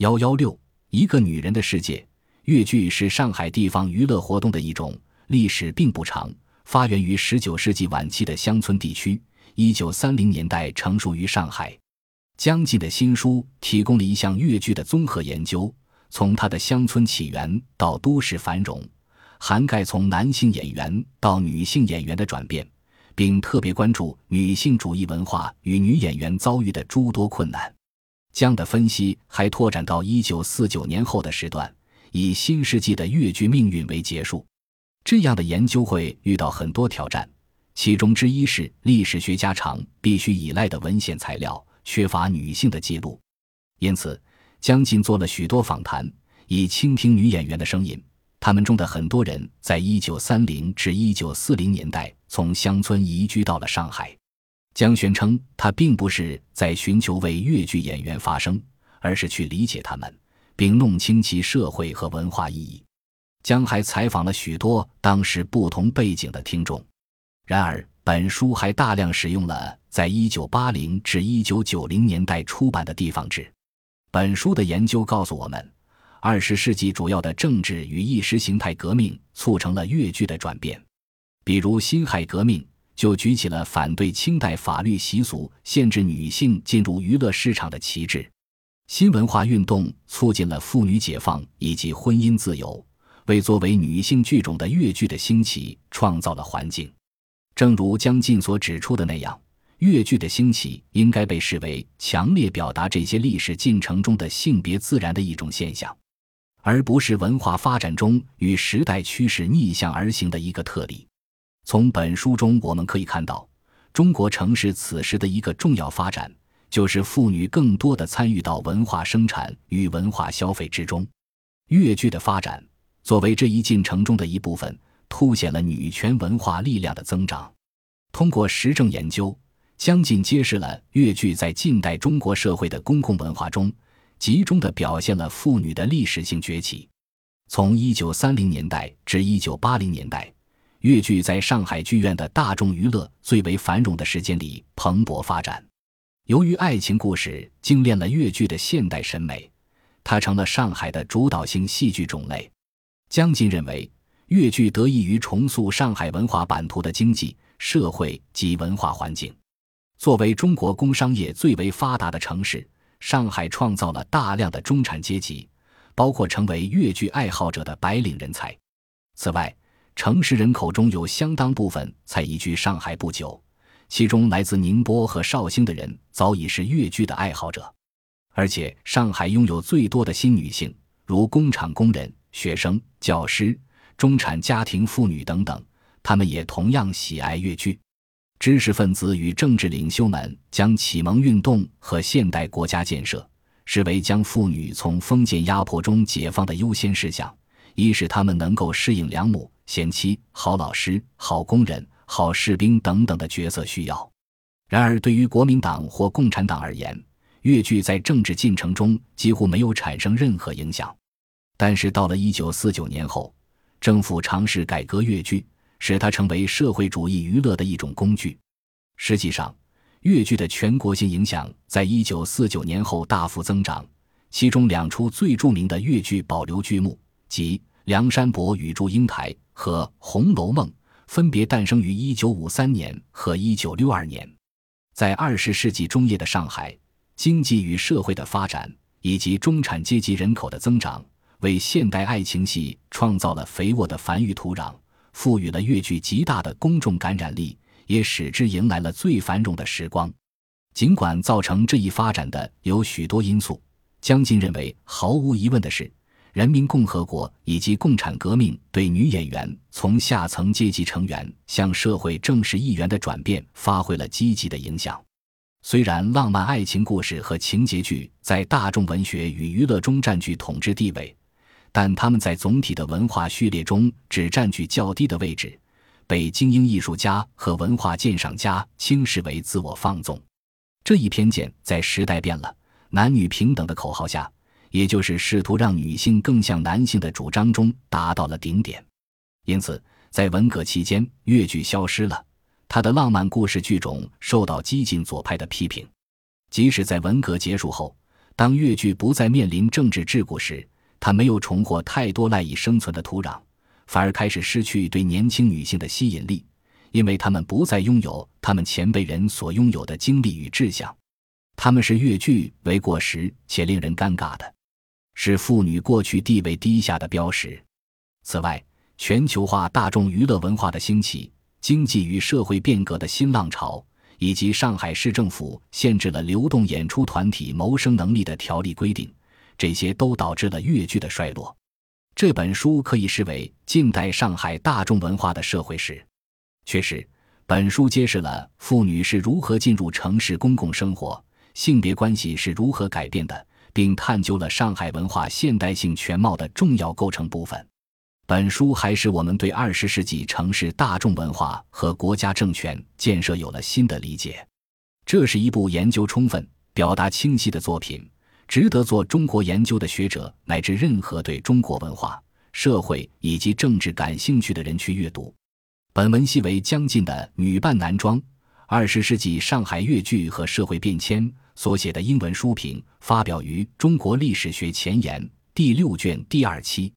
幺幺六，一个女人的世界。越剧是上海地方娱乐活动的一种，历史并不长，发源于十九世纪晚期的乡村地区，一九三零年代成熟于上海。江进的新书提供了一项越剧的综合研究，从它的乡村起源到都市繁荣，涵盖从男性演员到女性演员的转变，并特别关注女性主义文化与女演员遭遇的诸多困难。江的分析还拓展到一九四九年后的时段，以新世纪的越剧命运为结束。这样的研究会遇到很多挑战，其中之一是历史学家常必须依赖的文献材料缺乏女性的记录，因此江进做了许多访谈，以倾听女演员的声音。他们中的很多人在一九三零至一九四零年代从乡村移居到了上海。江宣称，他并不是在寻求为越剧演员发声，而是去理解他们，并弄清其社会和文化意义。江还采访了许多当时不同背景的听众。然而，本书还大量使用了在1980至1990年代出版的地方志。本书的研究告诉我们，20世纪主要的政治与意识形态革命促成了越剧的转变，比如辛亥革命。就举起了反对清代法律习俗限制女性进入娱乐市场的旗帜。新文化运动促进了妇女解放以及婚姻自由，为作为女性剧种的越剧的兴起创造了环境。正如江进所指出的那样，越剧的兴起应该被视为强烈表达这些历史进程中的性别自然的一种现象，而不是文化发展中与时代趋势逆向而行的一个特例。从本书中我们可以看到，中国城市此时的一个重要发展，就是妇女更多的参与到文化生产与文化消费之中。越剧的发展作为这一进程中的一部分，凸显了女权文化力量的增长。通过实证研究，将近揭示了越剧在近代中国社会的公共文化中，集中的表现了妇女的历史性崛起。从一九三零年代至一九八零年代。越剧在上海剧院的大众娱乐最为繁荣的时间里蓬勃发展。由于爱情故事精炼了越剧的现代审美，它成了上海的主导性戏剧种类。江津认为，越剧得益于重塑上海文化版图的经济社会及文化环境。作为中国工商业最为发达的城市，上海创造了大量的中产阶级，包括成为越剧爱好者的白领人才。此外，城市人口中有相当部分才移居上海不久，其中来自宁波和绍兴的人早已是越剧的爱好者，而且上海拥有最多的新女性，如工厂工人、学生、教师、中产家庭妇女等等，他们也同样喜爱越剧。知识分子与政治领袖们将启蒙运动和现代国家建设视为将妇女从封建压迫中解放的优先事项，以使他们能够适应良母。贤妻、好老师、好工人、好士兵等等的角色需要。然而，对于国民党或共产党而言，越剧在政治进程中几乎没有产生任何影响。但是，到了一九四九年后，政府尝试改革越剧，使它成为社会主义娱乐的一种工具。实际上，越剧的全国性影响在一九四九年后大幅增长。其中两出最著名的越剧保留剧目，即《梁山伯与祝英台》。和《红楼梦》分别诞生于一九五三年和一九六二年，在二十世纪中叶的上海，经济与社会的发展以及中产阶级人口的增长，为现代爱情戏创造了肥沃的繁育土壤，赋予了越剧极大的公众感染力，也使之迎来了最繁荣的时光。尽管造成这一发展的有许多因素，江津认为毫无疑问的是。人民共和国以及共产革命对女演员从下层阶级成员向社会正式议员的转变发挥了积极的影响。虽然浪漫爱情故事和情节剧在大众文学与娱乐中占据统治地位，但他们在总体的文化序列中只占据较低的位置，被精英艺术家和文化鉴赏家轻视为自我放纵。这一偏见在时代变了、男女平等的口号下。也就是试图让女性更像男性的主张中达到了顶点，因此在文革期间，越剧消失了，他的浪漫故事剧种受到激进左派的批评。即使在文革结束后，当越剧不再面临政治桎梏时，它没有重获太多赖以生存的土壤，反而开始失去对年轻女性的吸引力，因为她们不再拥有他们前辈人所拥有的经历与志向。他们是越剧为过时且令人尴尬的，是妇女过去地位低下的标识。此外，全球化大众娱乐文化的兴起、经济与社会变革的新浪潮，以及上海市政府限制了流动演出团体谋生能力的条例规定，这些都导致了越剧的衰落。这本书可以视为近代上海大众文化的社会史。确实，本书揭示了妇女是如何进入城市公共生活。性别关系是如何改变的，并探究了上海文化现代性全貌的重要构成部分。本书还使我们对二十世纪城市大众文化和国家政权建设有了新的理解。这是一部研究充分、表达清晰的作品，值得做中国研究的学者乃至任何对中国文化、社会以及政治感兴趣的人去阅读。本文系为将近的女扮男装。二十世纪上海越剧和社会变迁所写的英文书评，发表于《中国历史学前沿》第六卷第二期。